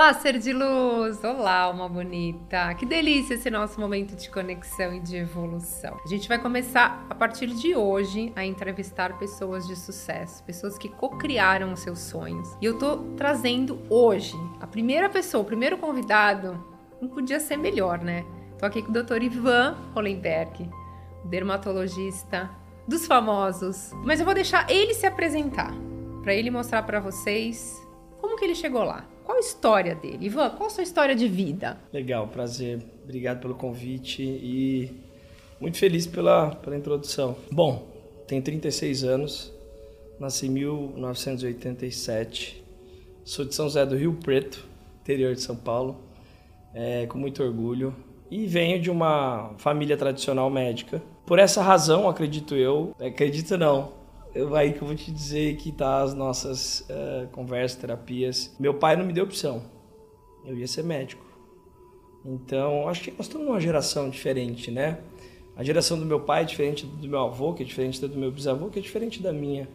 Olá, ser de luz! Olá, uma bonita! Que delícia esse nosso momento de conexão e de evolução. A gente vai começar a partir de hoje a entrevistar pessoas de sucesso, pessoas que co-criaram os seus sonhos. E eu tô trazendo hoje a primeira pessoa, o primeiro convidado, não podia ser melhor, né? Tô aqui com o Dr. Ivan Hollenberg, dermatologista dos famosos. Mas eu vou deixar ele se apresentar, para ele mostrar para vocês como que ele chegou lá. Qual a história dele? Ivan, qual a sua história de vida? Legal, prazer. Obrigado pelo convite e muito feliz pela, pela introdução. Bom, tenho 36 anos, nasci em 1987, sou de São José do Rio Preto, interior de São Paulo, é, com muito orgulho. E venho de uma família tradicional médica. Por essa razão, acredito eu, acredito não, eu, aí que eu vou te dizer que tá as nossas uh, conversas, terapias. Meu pai não me deu opção. Eu ia ser médico. Então, acho que nós estamos numa geração diferente, né? A geração do meu pai é diferente do meu avô, que é diferente do meu bisavô, que é diferente da minha.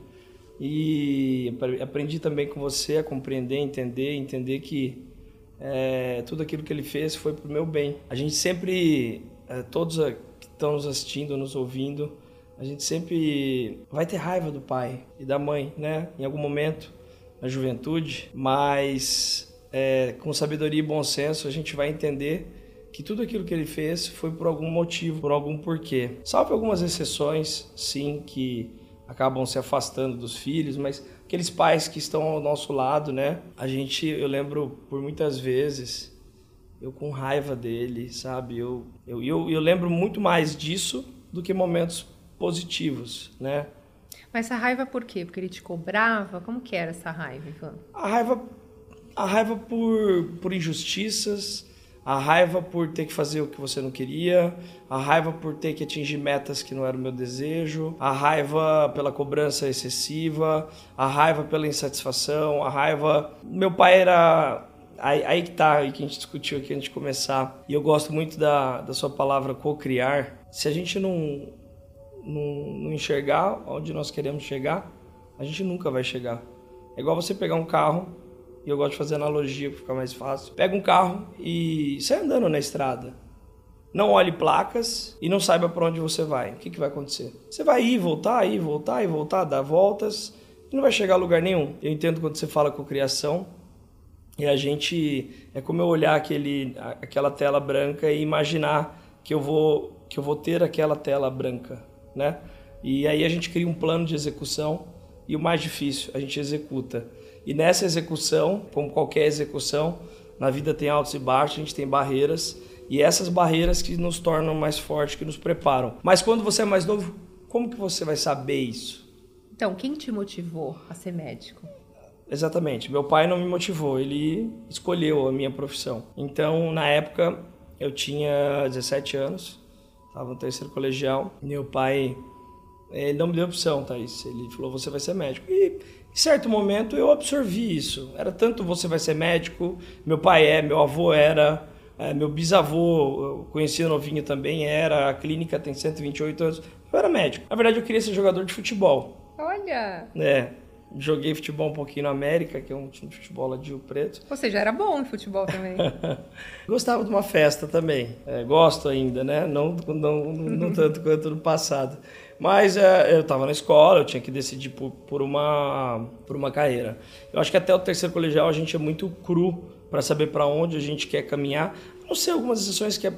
E aprendi também com você a compreender, entender, entender que é, tudo aquilo que ele fez foi para o meu bem. A gente sempre, é, todos que estão nos assistindo, nos ouvindo, a gente sempre vai ter raiva do pai e da mãe, né? Em algum momento na juventude, mas é, com sabedoria e bom senso a gente vai entender que tudo aquilo que ele fez foi por algum motivo, por algum porquê. Salve algumas exceções, sim, que acabam se afastando dos filhos, mas aqueles pais que estão ao nosso lado, né? A gente, eu lembro por muitas vezes eu com raiva dele, sabe? Eu, eu, eu, eu lembro muito mais disso do que momentos positivos, né? Mas essa raiva por quê? Porque ele te cobrava? Como que era essa raiva, Ivan? A raiva, a raiva por, por injustiças, a raiva por ter que fazer o que você não queria, a raiva por ter que atingir metas que não era o meu desejo, a raiva pela cobrança excessiva, a raiva pela insatisfação, a raiva. Meu pai era Aí, aí, que tá, aí que a gente discutiu aqui antes de começar. E eu gosto muito da, da sua palavra co-criar. Se a gente não, não, não enxergar onde nós queremos chegar, a gente nunca vai chegar. É igual você pegar um carro, e eu gosto de fazer analogia para ficar mais fácil. Pega um carro e sai andando na estrada. Não olhe placas e não saiba para onde você vai. O que, que vai acontecer? Você vai ir, voltar, ir, voltar e voltar, dar voltas e não vai chegar a lugar nenhum. Eu entendo quando você fala com criação e a gente é como eu olhar aquele, aquela tela branca e imaginar que eu vou que eu vou ter aquela tela branca né? E aí a gente cria um plano de execução e o mais difícil, a gente executa. E nessa execução, como qualquer execução, na vida tem altos e baixos, a gente tem barreiras e essas barreiras que nos tornam mais fortes, que nos preparam. Mas quando você é mais novo, como que você vai saber isso? Então, quem te motivou a ser médico? Exatamente. Meu pai não me motivou, ele escolheu a minha profissão. Então, na época, eu tinha 17 anos Estava no terceiro colegial. Meu pai, ele não me deu opção, Thaís. Ele falou, você vai ser médico. E em certo momento eu absorvi isso. Era tanto você vai ser médico, meu pai é, meu avô era, é, meu bisavô, eu conhecia novinho também, era, a clínica tem 128 anos. Eu era médico. Na verdade, eu queria ser jogador de futebol. Olha! É, Joguei futebol um pouquinho na América, que é um time de futebol lá de Rio Preto. Ou seja, era bom em futebol também. Gostava de uma festa também. É, gosto ainda, né? Não, não, não tanto quanto no passado. Mas é, eu estava na escola, eu tinha que decidir por, por, uma, por uma carreira. Eu acho que até o terceiro colegial a gente é muito cru para saber para onde a gente quer caminhar. Não sei algumas exceções que é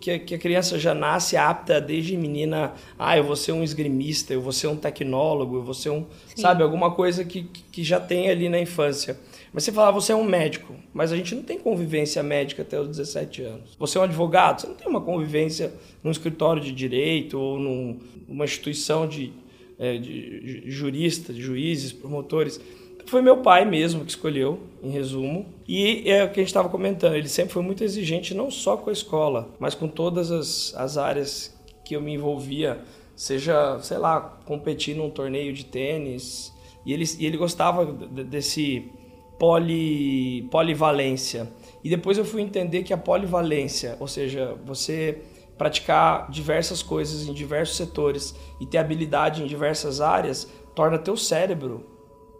que, que, a criança já nasce apta desde menina, ah, eu vou ser um esgrimista, eu vou ser um tecnólogo, eu vou ser um, Sim. sabe, alguma coisa que, que já tem ali na infância. Mas você fala, você é um médico, mas a gente não tem convivência médica até os 17 anos. Você é um advogado, você não tem uma convivência num escritório de direito ou num, numa instituição de, é, de juristas, de juízes, promotores. Foi meu pai mesmo que escolheu, em resumo. E é o que a gente estava comentando, ele sempre foi muito exigente, não só com a escola, mas com todas as, as áreas que eu me envolvia, seja, sei lá, competir num torneio de tênis. E ele, e ele gostava desse poli, polivalência. E depois eu fui entender que a polivalência, ou seja, você praticar diversas coisas em diversos setores e ter habilidade em diversas áreas, torna teu cérebro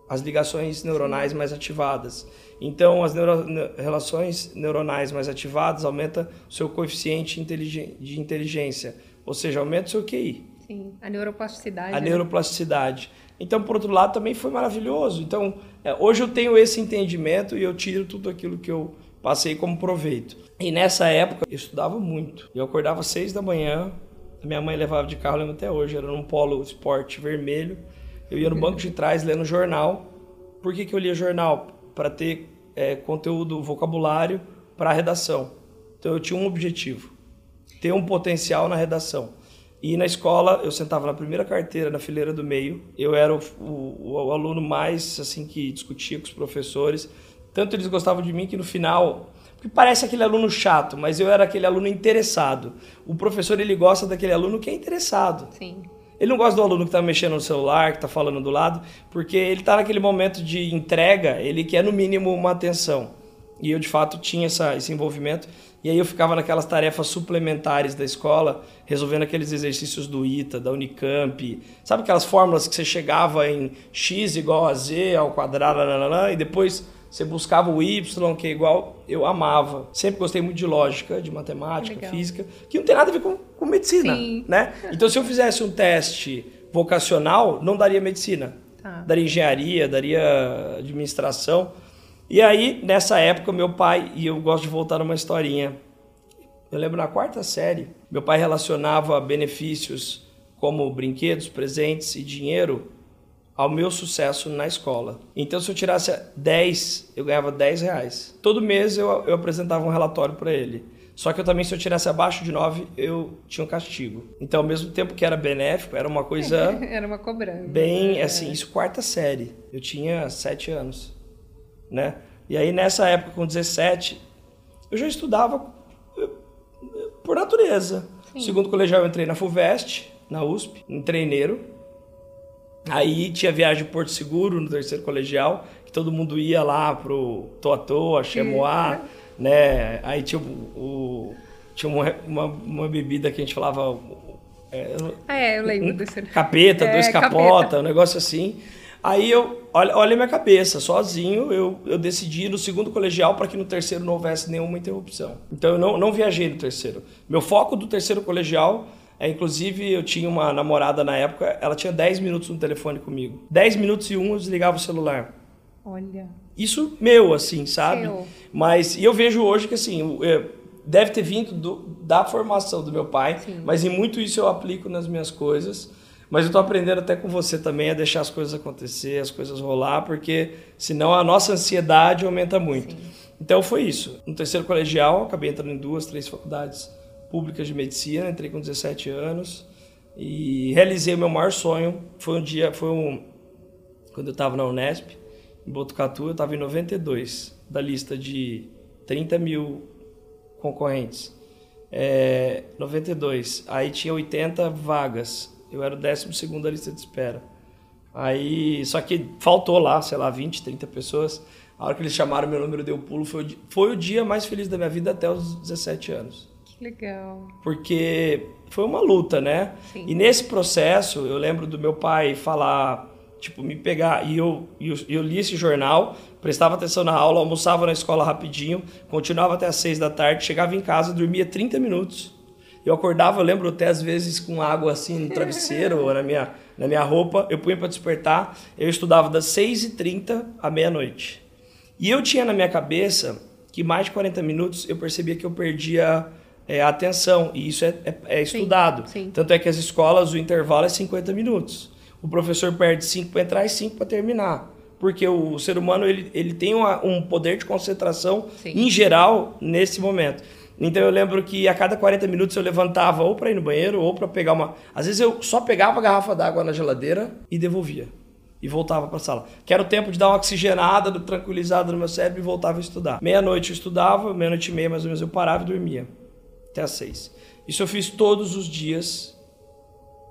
as ligações neuronais mais ativadas. Então, as neuro, relações neuronais mais ativadas aumenta o seu coeficiente de inteligência, ou seja, aumenta o seu QI. Sim, a neuroplasticidade. A né? neuroplasticidade. Então, por outro lado, também foi maravilhoso. Então, é, hoje eu tenho esse entendimento e eu tiro tudo aquilo que eu passei como proveito. E nessa época, eu estudava muito. Eu acordava às seis da manhã, minha mãe levava de carro, lembro até hoje, era num polo esporte vermelho. Eu ia no banco de trás lendo jornal. Por que, que eu lia jornal? Para ter é, conteúdo, vocabulário para a redação. Então eu tinha um objetivo: ter um potencial na redação. E na escola eu sentava na primeira carteira, na fileira do meio. Eu era o, o, o aluno mais assim que discutia com os professores. Tanto eles gostavam de mim que no final porque parece aquele aluno chato, mas eu era aquele aluno interessado. O professor ele gosta daquele aluno que é interessado. Sim. Ele não gosta do aluno que está mexendo no celular, que está falando do lado, porque ele está naquele momento de entrega, ele quer no mínimo uma atenção. E eu de fato tinha essa, esse envolvimento. E aí eu ficava naquelas tarefas suplementares da escola, resolvendo aqueles exercícios do ITA, da Unicamp. Sabe aquelas fórmulas que você chegava em x igual a z ao quadrado, e depois você buscava o Y, que é igual, eu amava. Sempre gostei muito de lógica, de matemática, Legal. física, que não tem nada a ver com, com medicina, Sim. né? Então, se eu fizesse um teste vocacional, não daria medicina. Tá. Daria engenharia, daria administração. E aí, nessa época, meu pai, e eu gosto de voltar numa historinha. Eu lembro na quarta série, meu pai relacionava benefícios como brinquedos, presentes e dinheiro ao meu sucesso na escola. Então, se eu tirasse 10, eu ganhava 10 reais. Todo mês eu, eu apresentava um relatório para ele. Só que eu também, se eu tirasse abaixo de 9, eu tinha um castigo. Então, ao mesmo tempo que era benéfico, era uma coisa. era uma cobrança. Bem, é. assim, isso quarta série. Eu tinha 7 anos. Né? E aí, nessa época, com 17, eu já estudava por natureza. Sim. Segundo colegial, eu entrei na FUVEST, na USP, em treineiro. Aí tinha viagem Porto Seguro no terceiro colegial, que todo mundo ia lá pro Toa Toa, Chemoá, né? Aí tinha o, o tinha uma, uma, uma, bebida que a gente falava. É, ah, é, eu lembro um, desse. Capeta, é, dois capota, capeta. um negócio assim. Aí eu, olha, olha minha cabeça, sozinho eu, eu decidi no segundo colegial para que no terceiro não houvesse nenhuma interrupção. Então eu não, não viajei no terceiro. Meu foco do terceiro colegial é, inclusive, eu tinha uma namorada na época, ela tinha 10 minutos no telefone comigo. 10 minutos e um eu desligava o celular. Olha. Isso meu, assim, sabe? Meu. Mas, e eu vejo hoje que, assim, é, deve ter vindo do, da formação do meu pai, Sim. mas em muito isso eu aplico nas minhas coisas. Mas eu tô aprendendo até com você também a deixar as coisas acontecer, as coisas rolar, porque senão a nossa ansiedade aumenta muito. Sim. Então foi isso. No terceiro colegial, acabei entrando em duas, três faculdades públicas de medicina, entrei com 17 anos e realizei o meu maior sonho. Foi um dia, foi um quando eu estava na Unesp, em Botucatu, eu estava em 92 da lista de 30 mil concorrentes. É, 92. Aí tinha 80 vagas. Eu era o 12 da lista de espera. Aí, só que faltou lá, sei lá, 20, 30 pessoas. A hora que eles chamaram meu número, deu pulo. Foi o, foi o dia mais feliz da minha vida até os 17 anos. Legal. Porque foi uma luta, né? Sim. E nesse processo, eu lembro do meu pai falar, tipo, me pegar, e eu, eu, eu li esse jornal, prestava atenção na aula, almoçava na escola rapidinho, continuava até as seis da tarde, chegava em casa, dormia 30 minutos. Eu acordava, eu lembro até às vezes com água assim no travesseiro ou na minha, na minha roupa, eu punha para despertar, eu estudava das 6h30 à meia-noite. E eu tinha na minha cabeça que mais de 40 minutos eu percebia que eu perdia é, atenção, e isso é, é, é estudado. Sim, sim. Tanto é que as escolas, o intervalo é 50 minutos. O professor perde 5 para entrar e 5 para terminar. Porque o ser humano ele, ele tem uma, um poder de concentração, sim. em geral, nesse momento. Então eu lembro que a cada 40 minutos eu levantava ou para ir no banheiro ou para pegar uma. Às vezes eu só pegava a garrafa d'água na geladeira e devolvia. E voltava para a sala. Que era o tempo de dar uma oxigenada, tranquilizada no meu cérebro e voltava a estudar. Meia-noite eu estudava, meia-noite e meia mais ou menos eu parava e dormia até às seis. Isso eu fiz todos os dias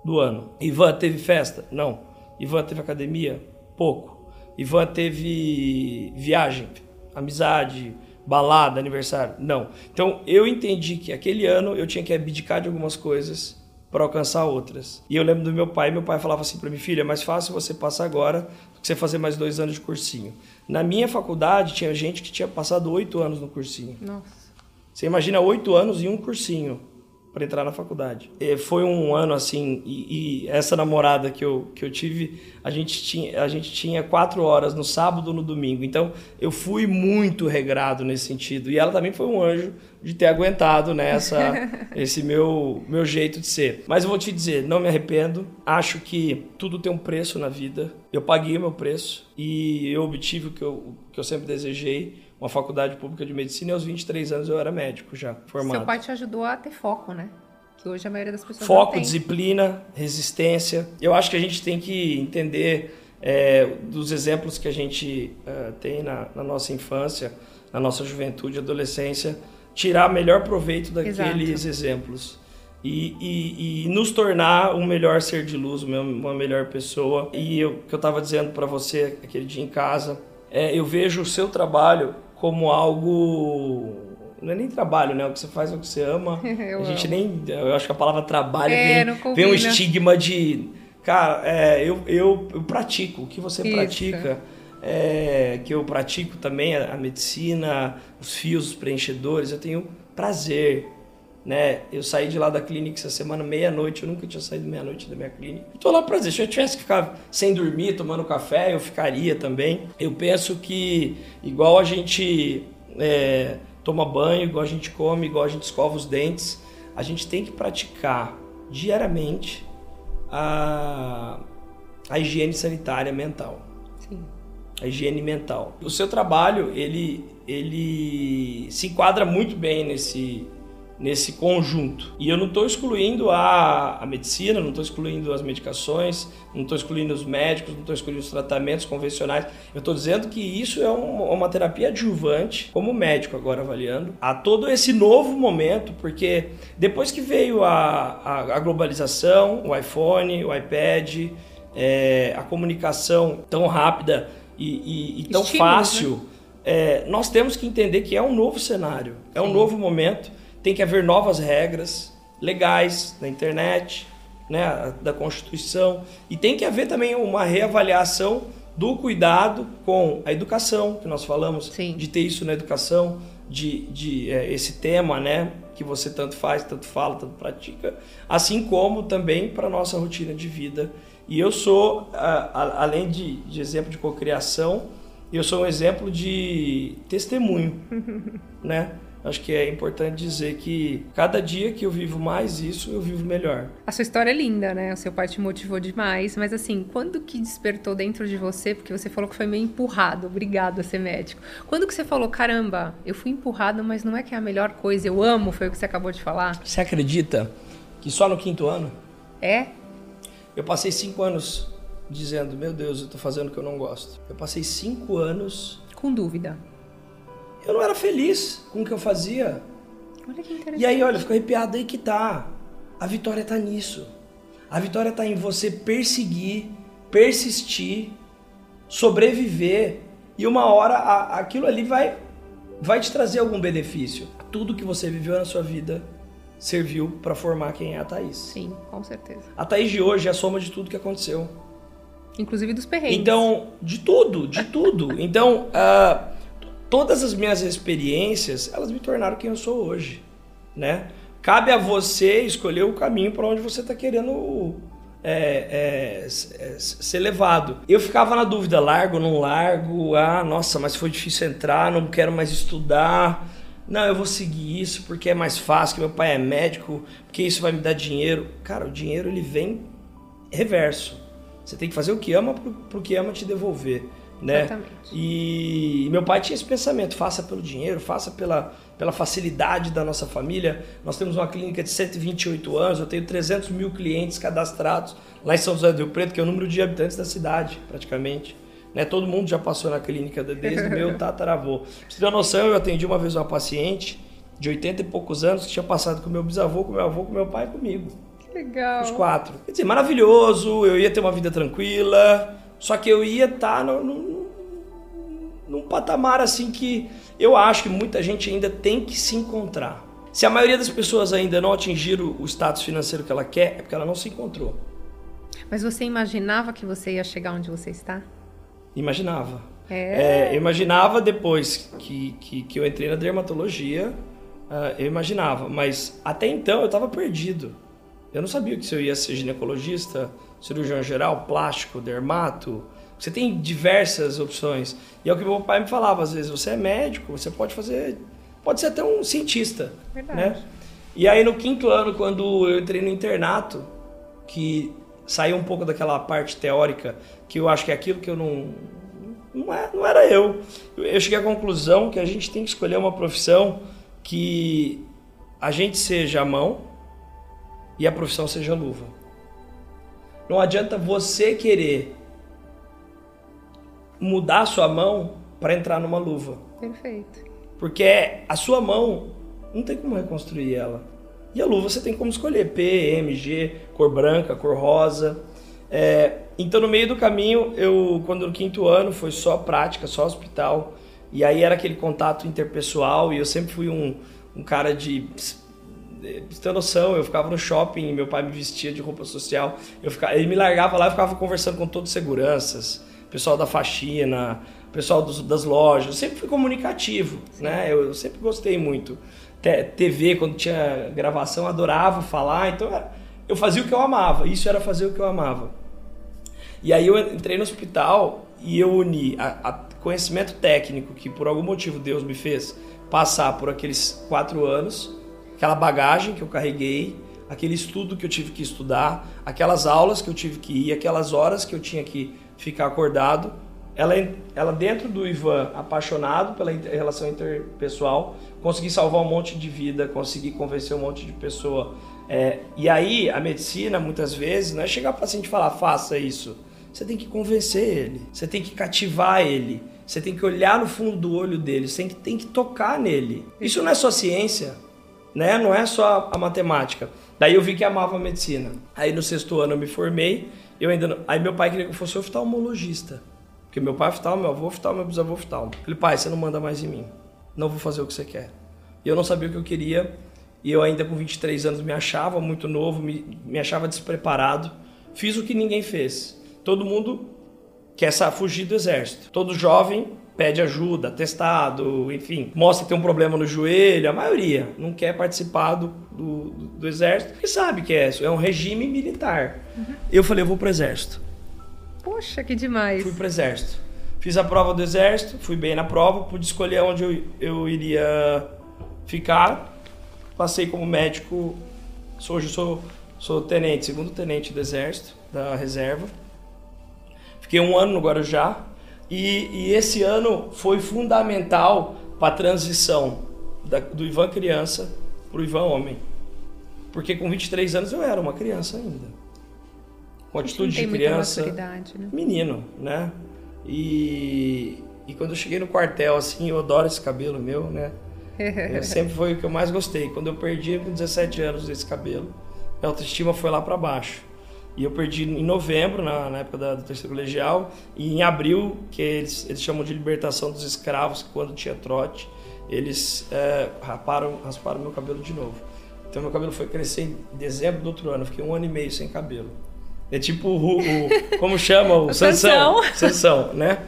do ano. Ivan teve festa? Não. Ivan teve academia? Pouco. Ivan teve viagem, amizade, balada, aniversário? Não. Então eu entendi que aquele ano eu tinha que abdicar de algumas coisas para alcançar outras. E eu lembro do meu pai, meu pai falava assim para mim, filha, é mais fácil você passar agora do que você fazer mais dois anos de cursinho. Na minha faculdade, tinha gente que tinha passado oito anos no cursinho. Nossa. Você imagina oito anos e um cursinho para entrar na faculdade. E foi um ano assim, e, e, essa namorada que eu, que eu tive, a gente, tinha, a gente tinha quatro horas no sábado no domingo. Então eu fui muito regrado nesse sentido. E ela também foi um anjo de ter aguentado nessa esse meu, meu jeito de ser. Mas eu vou te dizer, não me arrependo. Acho que tudo tem um preço na vida. Eu paguei o meu preço e eu obtive o que eu, o que eu sempre desejei uma faculdade pública de medicina e aos 23 anos eu era médico já, formado. Seu pai te ajudou a ter foco, né? Que hoje a maioria das pessoas Foco, não tem. disciplina, resistência. Eu acho que a gente tem que entender é, dos exemplos que a gente uh, tem na, na, nossa infância, na nossa juventude, adolescência, tirar melhor proveito daqueles Exato. exemplos. E, e, e, nos tornar um melhor ser de luz, uma melhor pessoa. E o que eu estava dizendo para você aquele dia em casa, é, eu vejo o seu trabalho como algo não é nem trabalho, né? O que você faz é o que você ama. eu a gente amo. nem. Eu acho que a palavra trabalho é, vem, vem um estigma de. Cara, é, eu, eu, eu pratico. O que você Isso. pratica? É, que eu pratico também a, a, medicina, os fios, os preenchedores. Eu tenho prazer. Né? Eu saí de lá da clínica essa semana meia-noite. Eu nunca tinha saído meia-noite da minha clínica. Estou lá para dizer, se eu tivesse que ficar sem dormir, tomando café, eu ficaria também. Eu penso que, igual a gente é, toma banho, igual a gente come, igual a gente escova os dentes, a gente tem que praticar diariamente a, a higiene sanitária mental. Sim. A higiene mental. O seu trabalho, ele, ele se enquadra muito bem nesse, nesse conjunto. E eu não estou excluindo a, a medicina, não estou excluindo as medicações, não estou excluindo os médicos, não estou excluindo os tratamentos convencionais. Eu estou dizendo que isso é um, uma terapia adjuvante, como médico agora avaliando, a todo esse novo momento, porque depois que veio a, a, a globalização, o iPhone, o iPad, é, a comunicação tão rápida e, e, e tão Estímulos, fácil, né? é, nós temos que entender que é um novo cenário, é um novo momento tem que haver novas regras legais da internet, né, da Constituição, e tem que haver também uma reavaliação do cuidado com a educação, que nós falamos, Sim. de ter isso na educação, de, de é, esse tema, né, que você tanto faz, tanto fala, tanto pratica, assim como também para a nossa rotina de vida. E eu sou, a, a, além de, de exemplo de cocriação, eu sou um exemplo de testemunho, né? Acho que é importante dizer que cada dia que eu vivo mais isso, eu vivo melhor. A sua história é linda, né? O seu pai te motivou demais, mas assim, quando que despertou dentro de você, porque você falou que foi meio empurrado, obrigado a ser médico. Quando que você falou, caramba, eu fui empurrado, mas não é que é a melhor coisa, eu amo, foi o que você acabou de falar? Você acredita que só no quinto ano? É? Eu passei cinco anos dizendo, meu Deus, eu tô fazendo o que eu não gosto. Eu passei cinco anos... Com dúvida eu não era feliz com o que eu fazia. Olha que interessante. E aí, olha, fico arrepiado aí que tá. A vitória tá nisso. A vitória tá em você perseguir, persistir, sobreviver e uma hora a, aquilo ali vai vai te trazer algum benefício. Tudo que você viveu na sua vida serviu para formar quem é a Thaís. Sim, com certeza. A Thaís de hoje é a soma de tudo que aconteceu. Inclusive dos perrengues. Então, de tudo, de tudo. Então, uh, todas as minhas experiências, elas me tornaram quem eu sou hoje, né? Cabe a você escolher o caminho para onde você está querendo é, é, é, ser levado. Eu ficava na dúvida, largo não largo? Ah, nossa, mas foi difícil entrar, não quero mais estudar. Não, eu vou seguir isso porque é mais fácil, que meu pai é médico, porque isso vai me dar dinheiro. Cara, o dinheiro ele vem reverso. Você tem que fazer o que ama para o que ama te devolver né? Exatamente. E meu pai tinha esse pensamento: faça pelo dinheiro, faça pela, pela facilidade da nossa família. Nós temos uma clínica de 128 anos, eu tenho 300 mil clientes cadastrados lá em São José do Rio Preto, que é o número de habitantes da cidade, praticamente. Né? Todo mundo já passou na clínica desde o meu tataravô. Pra você ter uma noção, eu atendi uma vez uma paciente de 80 e poucos anos que tinha passado com meu bisavô, com meu avô, com meu pai e comigo. Que legal. Os quatro. Quer dizer, maravilhoso, eu ia ter uma vida tranquila só que eu ia estar tá num, num patamar assim que eu acho que muita gente ainda tem que se encontrar. Se a maioria das pessoas ainda não atingiram o status financeiro que ela quer, é porque ela não se encontrou. Mas você imaginava que você ia chegar onde você está? Imaginava. É. É, eu imaginava depois que, que, que eu entrei na dermatologia, ah, eu imaginava, mas até então eu estava perdido. Eu não sabia que se eu ia ser ginecologista, cirurgião geral, plástico, dermato. Você tem diversas opções. E é o que meu pai me falava às vezes, você é médico, você pode fazer, pode ser até um cientista, Verdade. né? E aí no quinto ano, quando eu entrei no internato, que saiu um pouco daquela parte teórica, que eu acho que é aquilo que eu não não, é, não era eu. Eu cheguei à conclusão que a gente tem que escolher uma profissão que a gente seja a mão e a profissão seja a luva. Não adianta você querer mudar a sua mão para entrar numa luva. Perfeito. Porque a sua mão não tem como reconstruir ela. E a luva você tem como escolher P, M, G, cor branca, cor rosa. É, então no meio do caminho, eu quando no quinto ano foi só prática, só hospital. E aí era aquele contato interpessoal e eu sempre fui um, um cara de você ter noção, eu ficava no shopping, meu pai me vestia de roupa social, eu ficava, ele me largava lá e ficava conversando com todos os seguranças, pessoal da faxina, pessoal dos, das lojas, eu sempre fui comunicativo, né? Eu, eu sempre gostei muito. Te- TV, quando tinha gravação, adorava falar, então era- eu fazia o que eu amava, isso era fazer o que eu amava. E aí eu entrei no hospital e eu uni a, a conhecimento técnico que por algum motivo Deus me fez passar por aqueles quatro anos, aquela bagagem que eu carreguei, aquele estudo que eu tive que estudar, aquelas aulas que eu tive que ir, aquelas horas que eu tinha que ficar acordado. Ela, ela dentro do Ivan, apaixonado pela inter- relação interpessoal, consegui salvar um monte de vida, consegui convencer um monte de pessoa. É, e aí, a medicina, muitas vezes, não é chegar para o paciente e falar, faça isso. Você tem que convencer ele, você tem que cativar ele, você tem que olhar no fundo do olho dele, você tem que, tem que tocar nele. Isso não é só ciência, né? Não é só a matemática. Daí eu vi que amava medicina. Aí no sexto ano eu me formei, eu ainda não... aí meu pai queria que eu fosse oftalmologista. Porque meu pai é oftalmo, meu avô é oftalmo, meu bisavô é oftalmo. Falei, pai, você não manda mais em mim. Não vou fazer o que você quer. E eu não sabia o que eu queria. E eu ainda com 23 anos me achava muito novo, me, me achava despreparado. Fiz o que ninguém fez. Todo mundo quer fugir do exército. Todo jovem pede ajuda, testado, enfim, mostra que tem um problema no joelho. A maioria não quer participar do, do, do exército porque sabe que é, é um regime militar. Eu falei, eu vou pro exército. Poxa, que demais. Fui pro exército. Fiz a prova do exército, fui bem na prova, pude escolher onde eu, eu iria ficar. Passei como médico, sou- hoje sou, sou tenente, segundo tenente do exército, da reserva. Fiquei um ano no Guarujá e, e esse ano foi fundamental para a transição da- do Ivan criança para o Ivan homem. Porque com 23 anos eu era uma criança ainda. Com atitude de criança né? menino, né? E, e quando eu cheguei no quartel, assim, eu adoro esse cabelo meu, né? Eu sempre foi o que eu mais gostei. Quando eu perdi com 17 anos esse cabelo, minha autoestima foi lá para baixo. E eu perdi em novembro, na, na época da, do terceiro colegial, e em abril, que eles, eles chamam de libertação dos escravos, quando tinha trote, eles é, raparam, rasparam meu cabelo de novo. Então meu cabelo foi crescer em dezembro do outro ano, eu fiquei um ano e meio sem cabelo. É tipo o, o- como chama o Sansão. Sansão, né?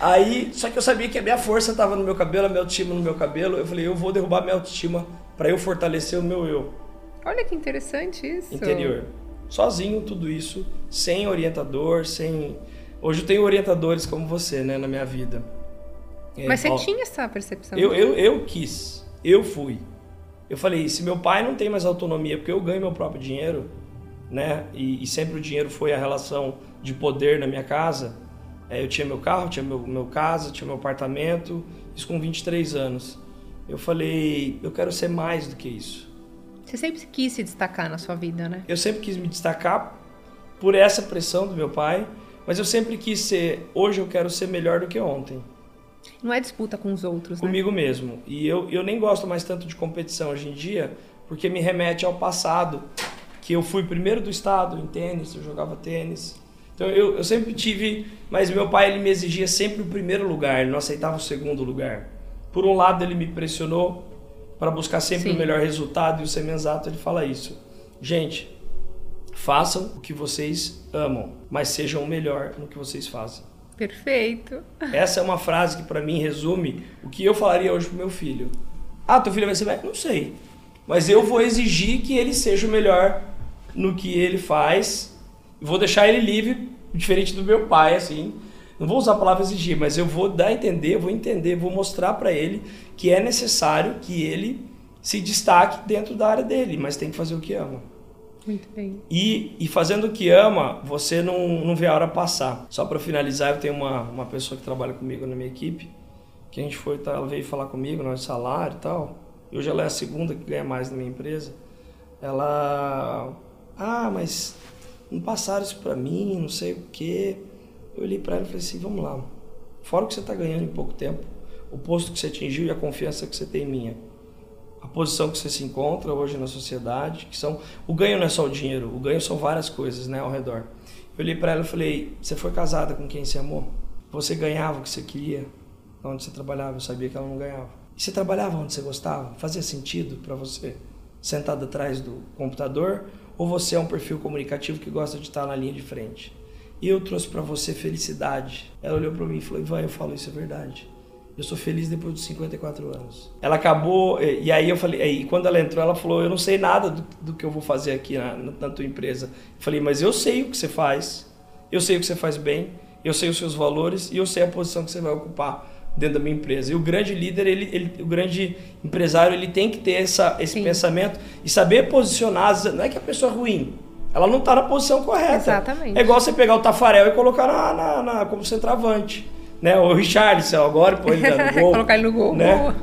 Aí, só que eu sabia que a minha força estava no meu cabelo, a minha autoestima no meu cabelo. Eu falei, eu vou derrubar minha autoestima para eu fortalecer o meu eu Olha que interessante isso. interior. Sozinho, tudo isso, sem orientador, sem. Hoje eu tenho orientadores como você, né, na minha vida. É, Mas você ó, tinha essa percepção? eu, eu, eu quis, eu fui. Eu falei, se meu pai não tem mais autonomia, porque eu ganho meu próprio dinheiro, né? E, e sempre o dinheiro foi a relação de poder na minha casa. É, eu tinha meu carro, tinha meu, meu casa, tinha meu apartamento, isso com 23 anos. Eu falei, eu quero ser mais do que isso. Você sempre quis se destacar na sua vida, né? Eu sempre quis me destacar por essa pressão do meu pai, mas eu sempre quis ser, hoje eu quero ser melhor do que ontem. Não é disputa com os outros, né? comigo mesmo. E eu, eu nem gosto mais tanto de competição hoje em dia, porque me remete ao passado, que eu fui primeiro do estado em tênis, eu jogava tênis. Então eu, eu sempre tive, mas meu pai ele me exigia sempre o primeiro lugar, ele não aceitava o segundo lugar. Por um lado ele me pressionou para buscar sempre Sim. o melhor resultado e o Semenzato ele fala isso. Gente, façam o que vocês amam, mas sejam o melhor no que vocês fazem. Perfeito. Essa é uma frase que para mim resume o que eu falaria hoje pro meu filho. Ah, teu filho vai ser médico? Não sei. Mas eu vou exigir que ele seja o melhor no que ele faz. Vou deixar ele livre, diferente do meu pai, assim. Não vou usar a palavra exigir, mas eu vou dar a entender, vou entender, vou mostrar para ele que é necessário que ele se destaque dentro da área dele, mas tem que fazer o que ama. Muito bem. E, e fazendo o que ama, você não, não vê a hora passar. Só para finalizar, eu tenho uma, uma pessoa que trabalha comigo na minha equipe, que a gente foi, tá, ela veio falar comigo, no salário e tal. Hoje ela é a segunda que ganha mais na minha empresa. Ela, ah, mas não passaram isso para mim, não sei o quê. Eu olhei para ela e falei assim, vamos lá. Fora o que você está ganhando em pouco tempo, o posto que você atingiu e a confiança que você tem em minha a posição que você se encontra hoje na sociedade, que são o ganho não é só o dinheiro, o ganho são várias coisas, né, ao redor. Eu olhei para ela e falei: "Você foi casada com quem você amou? Você ganhava o que você queria? Onde você trabalhava? Eu sabia que ela não ganhava. E você trabalhava onde você gostava? Fazia sentido para você? Sentado atrás do computador ou você é um perfil comunicativo que gosta de estar na linha de frente?" E eu trouxe para você felicidade. Ela olhou para mim e falou: "Ivan, eu falo isso é verdade." Eu sou feliz depois dos 54 anos. Ela acabou, e aí eu falei, e quando ela entrou, ela falou: Eu não sei nada do, do que eu vou fazer aqui na, na, tua empresa. Eu falei, mas eu sei o que você faz, eu sei o que você faz bem, eu sei os seus valores e eu sei a posição que você vai ocupar dentro da minha empresa. E o grande líder, ele, ele o grande empresário, ele tem que ter essa, esse Sim. pensamento e saber posicionar. Não é que a pessoa é ruim, ela não está na posição correta. Exatamente. É igual você pegar o Tafarel e colocar na, na, na como centroavante né? O Richardson agora, pô, ele no gol. Colocar ele no gol. Né?